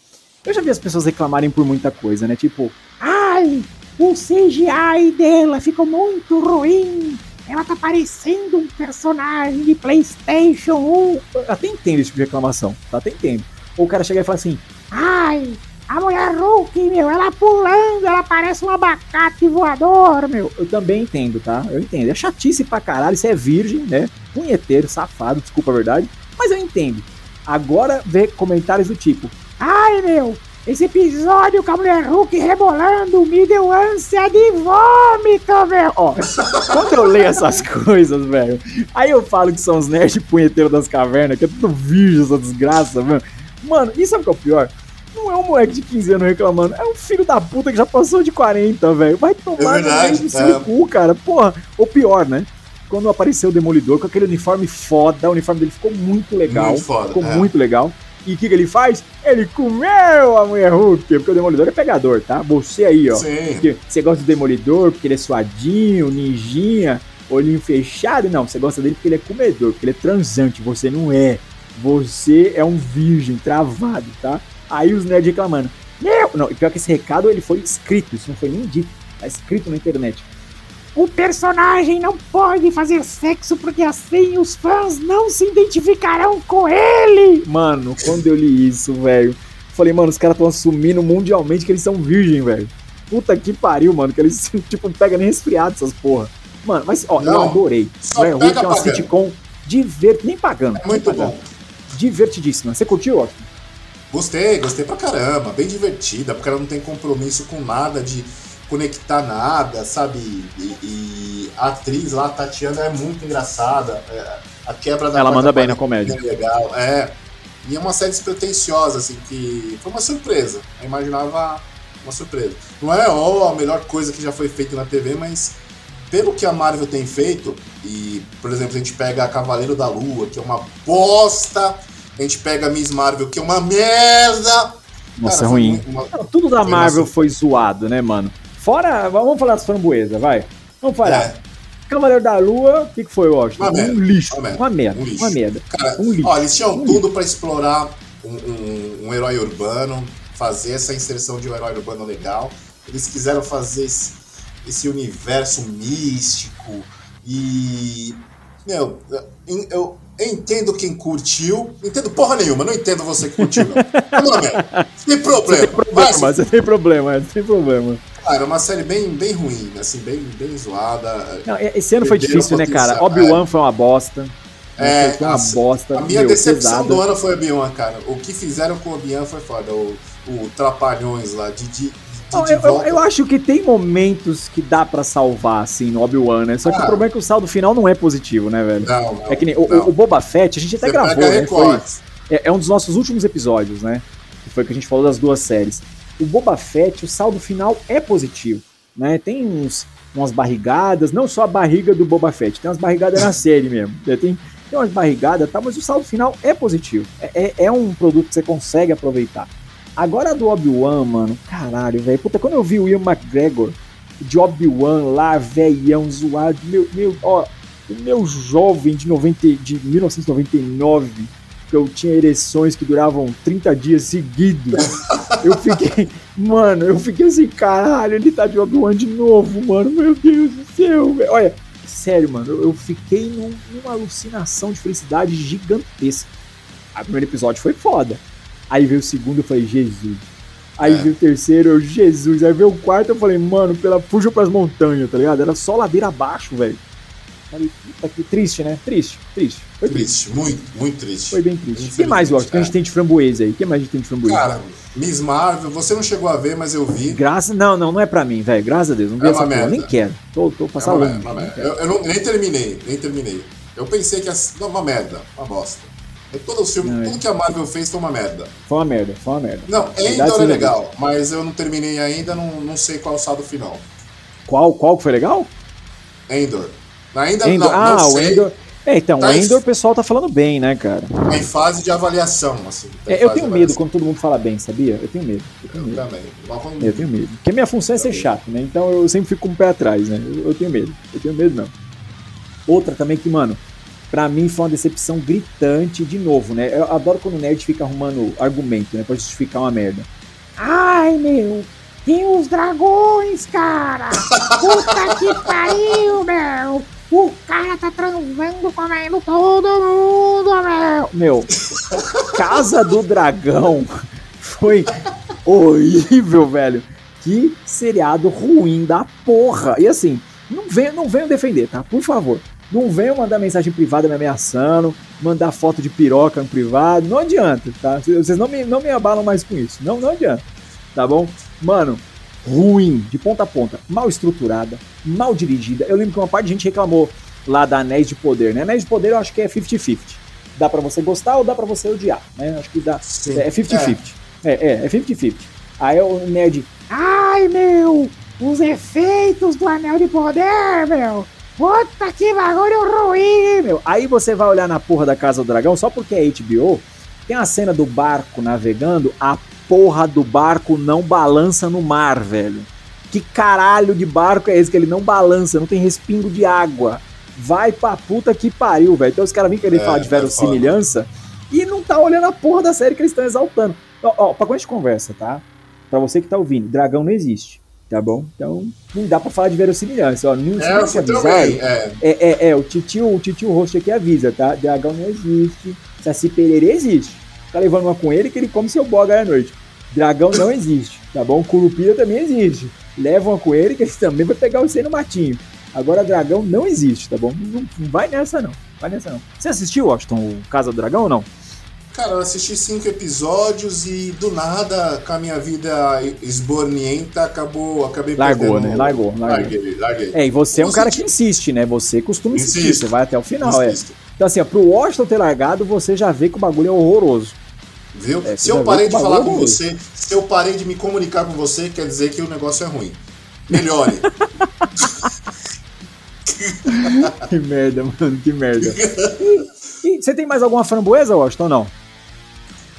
Eu já vi as pessoas reclamarem por muita coisa, né? Tipo, Ai, o CGI dela ficou muito ruim. Ela tá parecendo um personagem de PlayStation 1. eu até entendo esse tipo de reclamação, tá? Até entendo. Ou o cara chega e fala assim, Ai, a mulher Hulk, meu, ela pulando, ela parece um abacate voador, meu. eu também entendo, tá? Eu entendo. É chatice pra caralho, você é virgem, né? Punheteiro, safado, desculpa a verdade. Mas eu entendo. Agora vê comentários do tipo, Ai, meu, esse episódio com a mulher Hulk rebolando me deu ânsia de vômito, meu. Ó, quando eu leio essas coisas, velho, aí eu falo que são os nerds punheteiros das cavernas, que é tudo virgem essa desgraça, mano. Mano, e sabe o que é o pior? Não é um moleque de 15 anos reclamando, é um filho da puta que já passou de 40, velho. Vai tomar no meio do seu é. cu, cara. Porra, ou pior, né? Quando apareceu o Demolidor com aquele uniforme foda, o uniforme dele ficou muito legal. Muito foda, ficou é. muito legal. E o que, que ele faz? Ele comeu a mulher Hulk, porque o Demolidor é pegador, tá? Você aí, ó. Sim. Você gosta do Demolidor porque ele é suadinho, ninjinha, olhinho fechado. Não, você gosta dele porque ele é comedor, porque ele é transante. Você não é. Você é um virgem travado, tá? Aí os nerds reclamando. Meu! Não, e pior que esse recado ele foi escrito, isso não foi nem dito. Tá escrito na internet. O personagem não pode fazer sexo porque assim os fãs não se identificarão com ele. Mano, quando eu li isso, velho, falei, mano, os caras estão assumindo mundialmente que eles são virgem, velho. Puta que pariu, mano, que eles, tipo, não pegam nem resfriado essas porra. Mano, mas, ó, eu Não, adorei. só Mulher Hulk pega é uma pagando. sitcom divert... nem pagando. É muito bom. Divertidíssima. Você curtiu, Austin? Gostei, gostei pra caramba. Bem divertida, porque ela não tem compromisso com nada de conectar nada, sabe? E, e a atriz lá, a Tatiana, é muito engraçada. É, a quebra da Ela manda bem na parede comédia. É legal, é. E é uma série despretensiosa, assim, que foi uma surpresa. Eu imaginava uma surpresa. Não é ó, a melhor coisa que já foi feita na TV, mas pelo que a Marvel tem feito, e por exemplo, a gente pega Cavaleiro da Lua, que é uma bosta, a gente pega Miss Marvel, que é uma merda. Nossa, Cara, é ruim. uma- Não, tudo da Foi Marvel nossa- foi zoado, né, mano? Fora. Vamos falar das framboesas, vai. Vamos falar. É. Cavaleiro da Lua, o que, que foi, Washington? Uma merda, um lixo. uma merda, Uma merda. um lixo. Uma merda. Cara, Um lixo. ó, eles tinham Um tudo pra explorar um, um- um herói urbano, fazer essa inserção de um herói urbano legal. Eles quiseram fazer esse, esse universo místico e. Meu, eu, eu entendo quem curtiu. Entendo porra nenhuma, não entendo você que curtiu, não. Não, velho. Tem problema. Vai, Mas você tem problema, você tem problema. cara, é uma série bem, bem ruim, assim, bem, bem zoada. Não, esse ano foi difícil, né, cara? Obi-Wan foi uma bosta. É, foi uma a- bosta. A minha meu, decepção pesada. do ano foi Obi-Wan, cara. O que fizeram com o Obi-Wan foi foda. O, o Trapalhões lá, de, Não, eu, eu, eu acho que tem momentos que dá pra salvar, assim, no Obi-Wan, né? Só que Ah. o problema é que o saldo final não é positivo, né, velho? Não, não, É que nem o, o Boba Fett, a gente até Você gravou, né? Foi, é, é um dos nossos últimos episódios, né? Que foi que a gente falou das duas séries. O Boba Fett, o saldo final é positivo, né? Tem uns, umas barrigadas, não só a barriga do Boba Fett, tem umas barrigadas na série mesmo. né? Tem, tem umas barrigadas, tá? Mas o saldo final é positivo. É, é, é um produto que você consegue aproveitar. Agora a do Obi-Wan, mano, caralho, velho. Puta, quando eu vi o Ian McGregor de Obi-Wan lá, velhão, zoado, meu, meu, ó, o meu jovem de, 90, de 1999, que eu tinha ereções que duravam 30 dias seguidos, eu fiquei, mano, eu fiquei assim, caralho, ele tá de Obi-Wan de novo, mano, meu Deus do céu, velho. Olha, sério, mano, eu, eu fiquei num- numa alucinação de felicidade gigantesca. O primeiro episódio foi foda. Aí veio o segundo, eu falei, Jesus. Aí É. veio o terceiro, eu, Jesus. Aí veio o quarto, eu falei, mano, pela fuja pras montanhas, tá ligado? Era só ladeira abaixo, velho. Falei, puta que triste, né? Triste, triste. Foi triste. Triste, muito, muito triste. Foi bem triste. O que mais, Washington, que a gente é. tem de framboesa aí? O que mais a gente tem de framboesa? Cara, Miss Marvel, você não chegou a ver, mas eu vi. Graças. Não, não, não é pra mim, velho. Graças a Deus. Não vi É essa merda. Nem quero. Tô, tô É passando longe. merda. Eu, eu não, nem terminei, nem terminei. Eu pensei que ia ser uma merda, uma bosta. Todo o filme, Não, é. tudo que a Marvel fez foi uma merda. Foi uma merda, foi uma merda. Não, Endor é seja legal, mas eu não terminei ainda, não, não sei qual é o saldo final. Qual, qual que foi legal? Endor. Ainda Endor. não, ah, não o sei. Endor. É, então, Tá o Endor o pessoal tá falando bem, né, cara? Tá em fase de avaliação, assim. tá É, eu tenho medo quando todo mundo fala bem, sabia? Eu tenho medo. Eu tenho Eu medo. também. Quando- Eu tenho medo. Porque a minha função é ser chato, né? Então eu sempre fico com o pé atrás, né? Eu, eu tenho medo. Eu tenho medo, não. Outra também que, mano, pra mim foi uma decepção gritante de novo, né? Eu adoro quando o nerd fica arrumando argumento, né? Pra justificar uma merda. Ai, meu, tem os dragões, cara! Puta que pariu, meu! O cara tá transando, comendo todo mundo, meu! Meu, Casa do Dragão foi horrível, velho. Que seriado ruim da porra. E assim, não venham não venham defender, tá? Por favor. Não venham mandar mensagem privada me ameaçando, mandar foto de piroca no privado. Não adianta, tá? Vocês não me, não me abalam mais com isso. Não, não adianta. Tá bom? Mano, ruim, de ponta a ponta. Mal estruturada, mal dirigida. Eu lembro que uma parte de gente reclamou lá da Anéis de Poder, né? Anéis de Poder eu acho que é 50-50. Dá pra você gostar ou dá pra você odiar, né? Acho que dá. Sim. É 50-50. É, é, é 50-50. Aí o nerd. Ai, meu! Os efeitos do Anel de Poder, meu! Puta que bagulho ruim, meu! Aí você vai olhar na porra da Casa do Dragão, só porque é HBO, tem a cena do barco navegando, a porra do barco não balança no mar, velho. Que caralho de barco é esse que ele não balança, não tem respingo de água? Vai pra puta que pariu, velho. Então os caras vêm querer É, falar de é verossimilhança e não tá olhando a porra da série que eles estão exaltando. Ó, ó, pra quando a gente conversa, tá? Pra você que tá ouvindo, dragão não existe, tá bom? Então não dá pra falar de verossimilhança, ó. Não, É, se avisaram. É, é, é, é, o titio, o titio host aqui avisa, tá? Dragão não existe. Saci Pererê existe. Tá levando uma com ele que ele come seu boga à noite. Dragão não existe, tá bom? Curupira também existe. Leva uma com ele que ele também vai pegar você no matinho. Agora dragão não existe, tá bom? Não, não vai nessa não. Vai nessa não. Você assistiu, Washington, o Casa do Dragão ou não? Cara, eu assisti cinco episódios e do nada, com a minha vida esbornienta, acabou, acabei Largou, perdendo- né? Largou, largou. Larguei, larguei. É, e você é um cara que insiste, né? Você costuma insistir, Insisto. você vai até o final, é. Insisto. Então, assim, ó, pro Washington ter largado, você já vê que o bagulho é horroroso. Viu? É, se eu parei de falar com é você, se eu parei de me comunicar com você, quer dizer que o negócio é ruim. Melhore. Que merda, mano, que merda. E você tem mais alguma framboesa, Washington, ou não?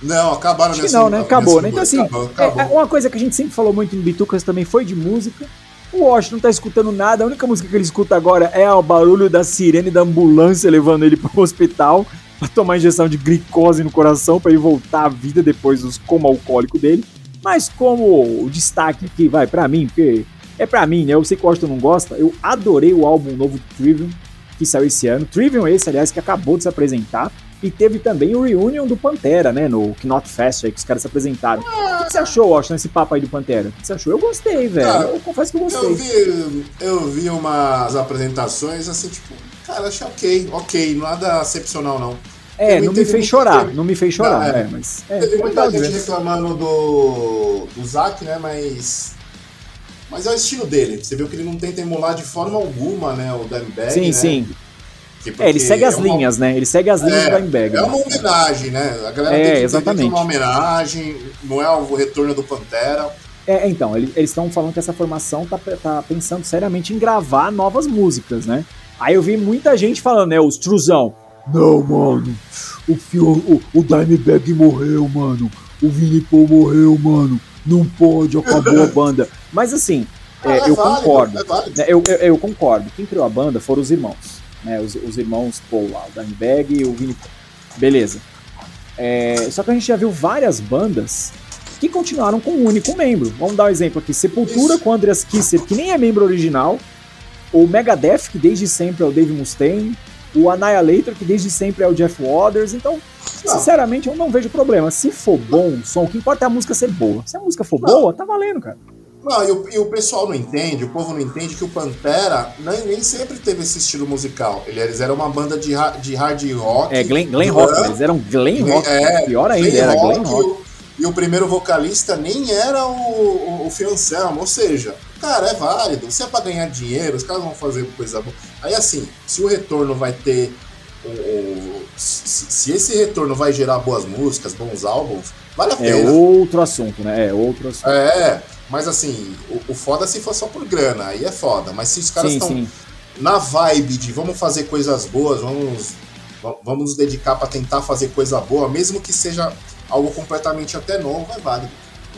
Não, acabaram Acho que não, né? Acabou, né? Então, assim, acabou, acabou. é- é uma coisa que a gente sempre falou muito no Bitucas também foi de música. O Washington não tá escutando nada, a única música que ele escuta agora é o barulho da sirene da ambulância levando ele pro hospital pra tomar injeção de glicose no coração pra ele voltar à vida depois dos coma alcoólico dele. Mas como o destaque aqui vai pra mim, porque é pra mim, né? Eu sei que o Washington não gosta, eu adorei o álbum novo do Trivium, que saiu esse ano. Trivium esse, aliás, que acabou de se apresentar. E teve também o reunion do Pantera, né? No Knot Fest aí que os caras se apresentaram. O que você achou, Washington, esse papo aí do Pantera? O que você achou? Eu gostei, velho. Eu confesso que eu Eu gostei. vi, eu vi umas apresentações assim, tipo, cara, achei ok, ok, nada excepcional não. É, eu não me fez chorar, não me fez chorar, Não, é. é, mas. É, Teve foi muita gente ver. reclamando do, do Zack, né? Mas. Mas é o estilo dele. Você viu que ele não tenta emular de forma alguma, né? O Dimebag. Sim, né? sim. Que É, ele porque segue as uma- linhas, né? Ele segue as linhas É, do Dimebag. É né? uma homenagem, né? A galera É, tem que entender exatamente. é uma homenagem, não é o retorno do Pantera. É, então, ele- eles estão falando que essa formação tá, tá pensando seriamente em gravar novas músicas, né? Aí eu vi muita gente falando, né, os truzão. Não, mano, o, o, o Dimebag morreu, mano. O Vini Paul morreu, mano. Não pode, acabou a banda. Mas assim, é, Ah, é eu válido, concordo. É né, Eu, eu, eu concordo. Quem criou a banda foram os irmãos. Né, os, os irmãos Paul lá, o Dimebag e o Vini Paul. Beleza. É, só que a gente já viu várias bandas que continuaram com um único membro. Vamos dar um exemplo aqui: Sepultura Isso. com o Andreas Kisser, que nem é membro original. O Megadeth, que desde sempre é o Dave Mustaine. O Annihilator, que desde sempre é o Jeff Waters. Então, Não. sinceramente, eu não vejo problema. Se for bom o som, o que importa é a música ser boa. Se a música for boa, tá valendo, cara. Não, e o, e o pessoal não entende, o povo não entende que o Pantera nem, nem sempre teve esse estilo musical. Ele- Eles eram uma banda de, de hard rock. É Glen, Glen Rock, eles eram Glen Rock. é, Pior ainda, era rock, Glen Rock. E o, primeiro vocalista nem era o, o, o Phil Anselmo, ou seja, cara, é válido. Se é pra ganhar dinheiro, os caras vão fazer coisa boa. Aí assim, se o retorno vai ter. O, se, se esse retorno vai gerar boas músicas, bons álbuns, vale a É pena. outro assunto, né? É outro assunto. É, mas assim, o, o foda se for só por grana, aí é foda. Mas se os caras estão na vibe de vamos fazer coisas boas, vamos, va- vamos nos dedicar pra tentar fazer coisa boa, mesmo que seja algo completamente até novo, é válido.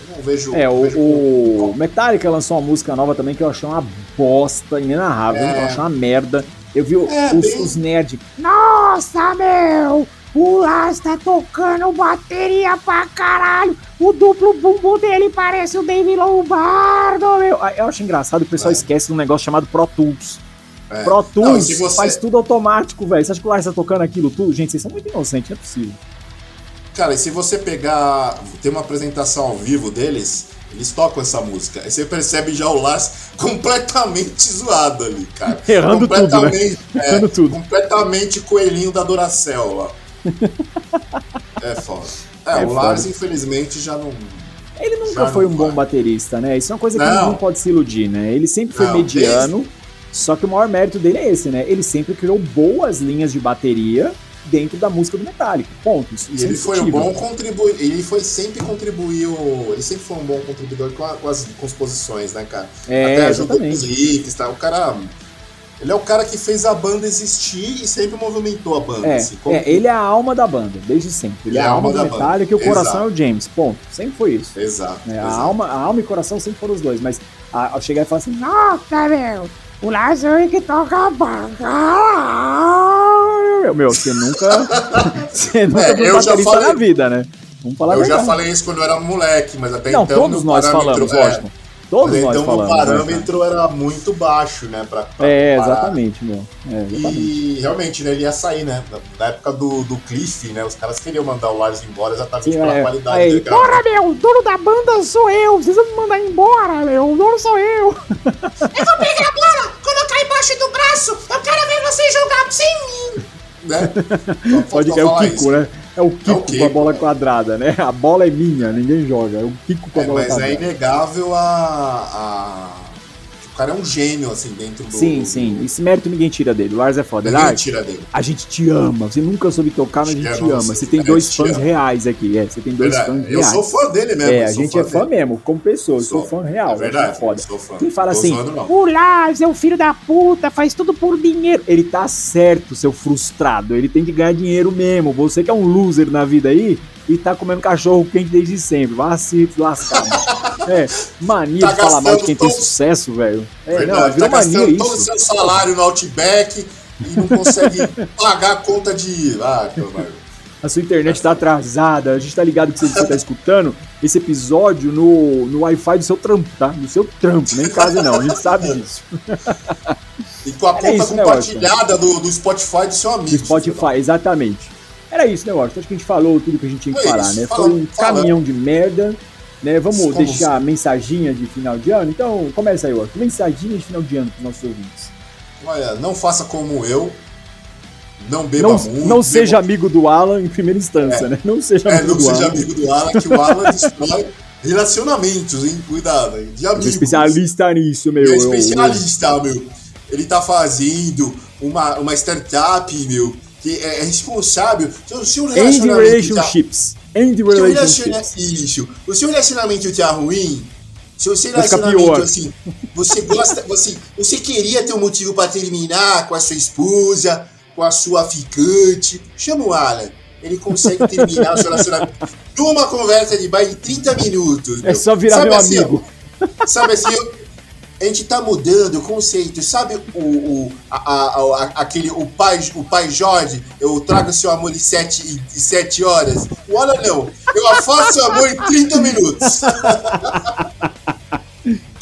Eu não vejo. É, o, vejo o Metallica lançou uma música nova também que eu achei uma bosta inenarrável, É. eu achei uma merda. Eu vi É, os, bem- os nerds. Nossa, meu! O Lars tá tocando bateria pra caralho! O duplo bumbo dele parece o Dave Lombardo, meu! Eu, eu acho engraçado que o pessoal É. esquece de um negócio chamado Pro Tools. É. Pro Não, Tools se você- faz tudo automático, velho. Você acha que o Lars tá tocando aquilo tudo? Gente, vocês são muito inocentes, não é possível. Cara, e se você pegar. Tem uma apresentação ao vivo deles, eles tocam essa música. Aí você percebe já o Lars completamente zoado ali, cara. Errando tudo, né? completamente, é, Errando tudo. Completamente coelhinho da Duracell lá. é foda. É, É o Lars, infelizmente, já não. Ele nunca foi um não bom baterista, né? Isso é uma coisa que Não. ninguém pode se iludir, né? Ele sempre foi Não, mediano, só que o maior mérito dele é esse, né? Ele sempre criou boas linhas de bateria dentro da música do Metallica. Ponto. Isso, E ele foi um bom contribuidor. Ele foi sempre contribuiu. Ele sempre foi um bom contribuidor com, a- com as composições, né, cara? É, Até ajudou com exatamente. os riffs, tá? O cara. Ele é o cara que fez a banda existir e sempre movimentou a banda. É, assim, como- é, ele é a alma da banda, desde sempre. Ele é a alma do da Metallica e o banda. coração Exato. é o James. Ponto. Sempre foi isso. Exato. A, exato. alma, a alma e o coração sempre foram os dois, mas a- ao chegar e falar assim, Nossa, meu! O Lars é que toca banda! meu, você nunca. você nunca É, eu já falei- na vida, né? Vamos falar a Eu já falei isso quando eu era moleque, mas até Não, então. todos nós parâmetro- falamos, é. Todos mas nós então falamos. meu né, cara? parâmetro era muito baixo, né? Pra, pra É, comparar. exatamente, meu. É, exatamente. E realmente, né, ele ia sair, né? Na- época do, do Cliff, né? Os caras queriam mandar o Lars embora exatamente Sim, pela é. qualidade Aí, dele. cara. Porra, meu! O dono da banda sou eu! Vocês vão me mandar embora, meu! O dono sou eu! Eu vou pegar a bola, colocar embaixo do braço. Eu quero ver você jogar sem mim. Né? Só Pode é o Kiko, isso. né? É o Kiko, Kiko, com a bola né? quadrada, né? A bola é minha, ninguém joga. É o Kiko com a É, bola mas é quadrada. inegável a, a- O cara é um gênio, assim, dentro do. Sim, sim. Esse mérito ninguém tira dele. O Lars é foda. Ninguém tira dele. a gente te ama. Você nunca soube tocar, mas a Te gente te amo, ama. você- tem a dois te fãs reais aqui. É, você tem dois Verdade. fãs Eu reais. sou fã dele mesmo. É, eu a gente é fã dele. mesmo, como pessoa. Eu sou, Sou. fã real. É verdade, acho foda. sou fã. Quem fala assim. O Lars é um filho da puta, faz tudo por dinheiro. ele tá certo, seu frustrado. Ele tem que ganhar dinheiro mesmo. Você que é um loser na vida aí e tá comendo cachorro quente desde sempre. Vá se lascar. é, mania Tá de falar mal de quem tem todo- sucesso, velho. É, Verdade, não, virou tá mania gastando todo o isso. seu salário no Outback e não consegue pagar a conta de. Ah. A sua internet tá atrasada. A gente tá ligado que você, você tá escutando esse episódio no, no Wi-Fi do seu trampo, tá? Do seu trampo, nem em casa não. A gente sabe disso. E com a Era conta isso, né, compartilhada do, do Spotify do seu amigo. Do Spotify, exatamente. Era isso, né, Washington? Acho que a gente falou tudo que a gente tinha que Foi falar, isso, né? Foi um falamos. caminhão de merda, né? Vamos Como deixar a mensaginha de final de ano? Então, começa aí, Washington. Mensaginha de final de ano pros nossos ouvintes. Olha, não faça como eu. Não beba Não, muito. não seja beba- amigo do Alan em primeira instância, né? Não seja É, amigo não do seja Alan. amigo do Alan, que o Alan destrói relacionamentos, hein? Cuidado, hein? De amigos. especialista nisso, meu. Ele é Eu- eu- especialista, meu. Ele tá fazendo uma, uma startup, meu, que é responsável. Se o seu End relacionamento tá- relationships. End Se o relationships. Isso. O seu relacionamento tá ruim, se o seu relacionamento, assim, você gosta, você, você queria ter um motivo pra terminar com a sua esposa, com a sua ficante, chama o Alan. Ele consegue terminar o seu relacionamento numa conversa de baile em 30 minutos. É meu. só virar Sabe meu assim, ó, amigo. Sabe assim, eu- a gente tá mudando o conceito. Sabe o, o, a, a- aquele, o, pai, o pai Jorge, eu trago seu amor em sete, em sete horas? O Olha não, eu afasto seu amor em 30 minutos.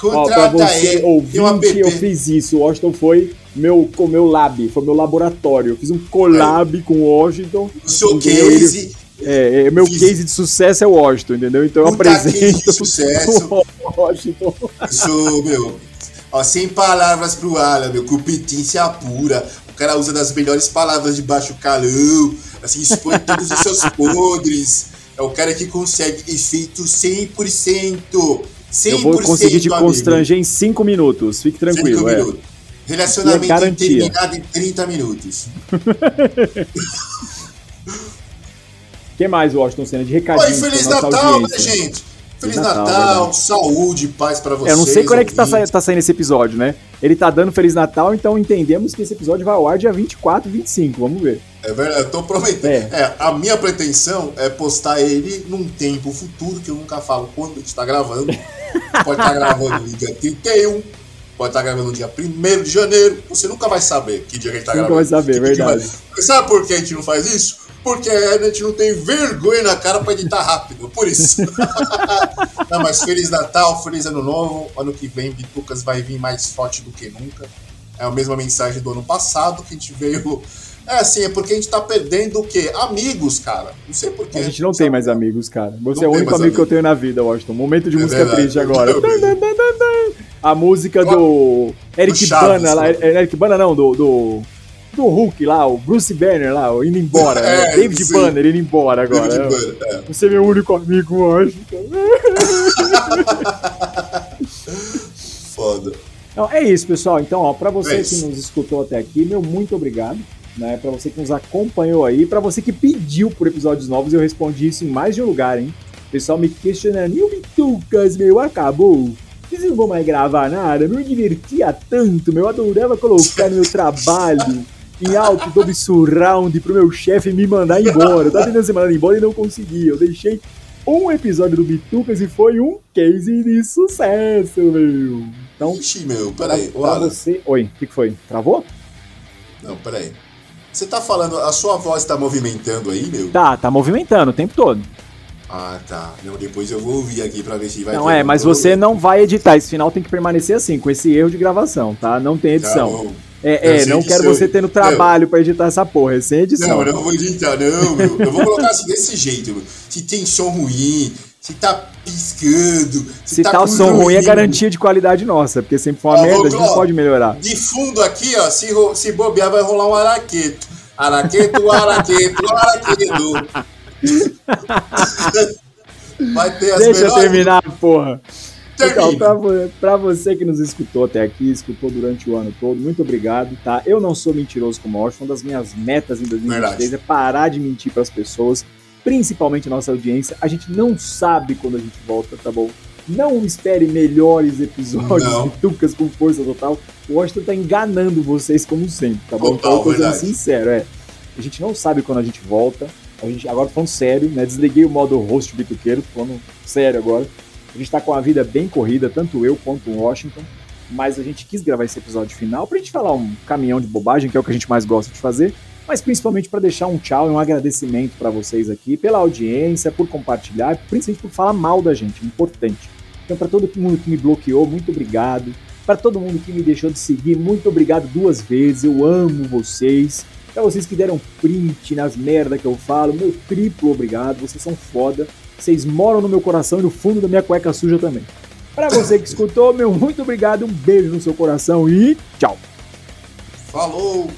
Ó, Contrata você ele, ouvinte, eu fiz isso. O Washington foi meu, com meu lab, foi meu laboratório. Eu fiz um collab com o Washington. O seu case, É, é, meu Fiz. case de sucesso é o Washington, entendeu? Então eu Puta case apresento de sucesso. Washington. sou, meu, ó, sem palavras pro Alan, meu, competência pura. O cara usa das melhores palavras de baixo calão, assim, expõe todos os seus podres. É o cara que consegue efeito 100%. 100% Eu vou conseguir te amigo. constranger em 5 minutos. Fique Cinco tranquilo. É. minutos. Relacionamento E é terminado em 30 minutos. O que mais, Washington Senna? De recadinho. Oi, Feliz Natal, né, gente? Feliz Natal, Natal, saúde, paz pra vocês. Eu não sei quando é que tá, sa- tá saindo esse episódio, né? Ele tá dando Feliz Natal, então entendemos que esse episódio vai ao ar dia 24, 25. Vamos ver. É verdade, eu tô prometendo. É. É. a minha pretensão é postar ele num tempo futuro, que eu nunca falo quando a gente tá gravando. Pode estar gravando no dia 31, pode estar gravando no dia 1 de janeiro. Você nunca vai saber que dia que a gente tá Nunca gravando. vai saber, Que verdade. vai- Sabe por que a gente não faz isso? Porque a gente não tem vergonha na cara pra editar rápido, por isso. não, mas Feliz Natal, Feliz Ano Novo. Ano que vem, Bitucas vai vir mais forte do que nunca. É a mesma mensagem do ano passado que a gente veio. É assim, é porque a gente tá perdendo o quê? Amigos, cara. Não sei porquê. A gente não tem mais amigos, cara. Você Não é o único amigo que eu tenho na vida, Washington. Momento de É música verdade. triste agora. A música do Eric Do Chaves, Bana, lá, né? é, Eric Bana não, do, do, do Hulk lá, o Bruce Banner lá, indo embora. né? É, David sim. Banner indo embora agora. David É. Banner, é. Você é meu único amigo, Washington. Foda. Então, é isso, pessoal. Então, ó, para você É que nos escutou até aqui, meu muito obrigado. Né, para você que nos acompanhou aí, para você que pediu por episódios novos, eu respondi isso em mais de um lugar, hein? O pessoal me questionando, e o Bitucas, meu, acabou? Vocês não vão mais gravar nada? Eu me divertia tanto, meu, eu adorava colocar no meu trabalho em alto Dolby Surround pro meu chefe me mandar embora. Eu tava tentando ser mandado embora e não conseguia. Eu deixei um episódio do Bitucas e foi um case de sucesso, meu. Então, Ixi, meu, Pra, peraí. pra Olha, você. Oi, o que, que foi? Travou? não, peraí. Você tá falando, a sua voz tá movimentando aí, meu? Tá, tá movimentando o tempo todo. Ah, tá. Não, depois eu vou ouvir aqui pra ver se vai não é, mas você não vai editar. Esse final tem que permanecer assim, com esse erro de gravação, tá? Não tem Tá edição. bom. É, Eu é, não quero você tendo trabalho pra editar essa porra, é sem edição. Não, eu não vou editar, não, meu. Eu vou colocar assim desse jeito, meu. Se tem som ruim, se tá piscando, se, Se tá o com som ruim, é garantia de qualidade nossa, porque sempre foi uma Ó, merda, a gente não pode melhorar. De fundo aqui, ó, se, se bobear, vai rolar um araqueto. Araqueto, araqueto, araqueto. Vai ter as Deixa eu melhores- terminar, porra. Então, pra, pra, você que nos escutou até aqui, escutou durante o ano todo, muito obrigado, tá? Eu não sou mentiroso como Orson, uma das minhas metas em 2023 Verdade. é parar de mentir para as pessoas, principalmente a nossa audiência. A gente não sabe quando a gente volta, tá bom? Não espere melhores episódios não. de Tucas com força total. O Washington tá enganando vocês como sempre, tá bom? Total, então, eu tô sendo sincero, é. A gente não sabe quando a gente volta. A gente, agora falando sério, né? Desliguei o modo host bituqueiro, tô falando sério agora. A gente tá com a vida bem corrida, tanto eu quanto o Washington. Mas a gente quis gravar esse episódio final pra gente falar um caminhão de bobagem, que é o que a gente mais gosta de fazer. Mas principalmente para deixar um tchau e um agradecimento para vocês aqui pela audiência, por compartilhar, principalmente por falar mal da gente, importante. Então, para todo mundo que me bloqueou, muito obrigado. Para todo mundo que me deixou de seguir, muito obrigado duas vezes. Eu amo vocês. Para vocês que deram print nas merda que eu falo, meu triplo obrigado. Vocês são foda. Vocês moram no meu coração e no fundo da minha cueca suja também. Para você que escutou, meu muito obrigado. Um beijo no seu coração e tchau. Falou!